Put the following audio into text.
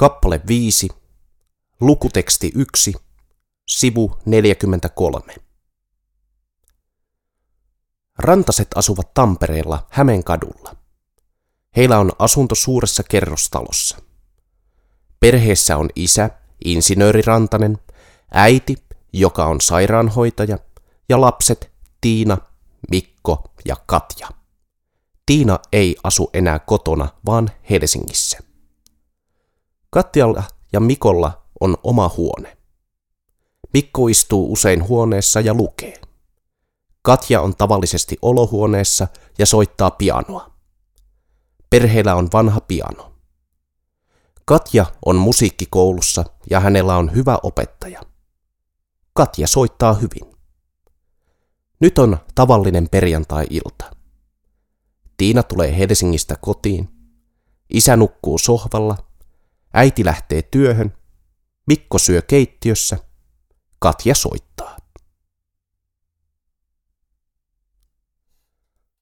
Kappale 5, lukuteksti 1, sivu 43. Rantaset asuvat Tampereella Hämeenkadulla. Heillä on asunto suuressa kerrostalossa. Perheessä on isä, insinööri Rantanen, äiti, joka on sairaanhoitaja, ja lapset Tiina, Mikko ja Katja. Tiina ei asu enää kotona, vaan Helsingissä. Katjalla ja Mikolla on oma huone. Mikko istuu usein huoneessa ja lukee. Katja on tavallisesti olohuoneessa ja soittaa pianoa. Perheellä on vanha piano. Katja on musiikkikoulussa ja hänellä on hyvä opettaja. Katja soittaa hyvin. Nyt on tavallinen perjantai-ilta. Tiina tulee Helsingistä kotiin. Isä nukkuu sohvalla. Äiti lähtee työhön. Mikko syö keittiössä. Katja soittaa.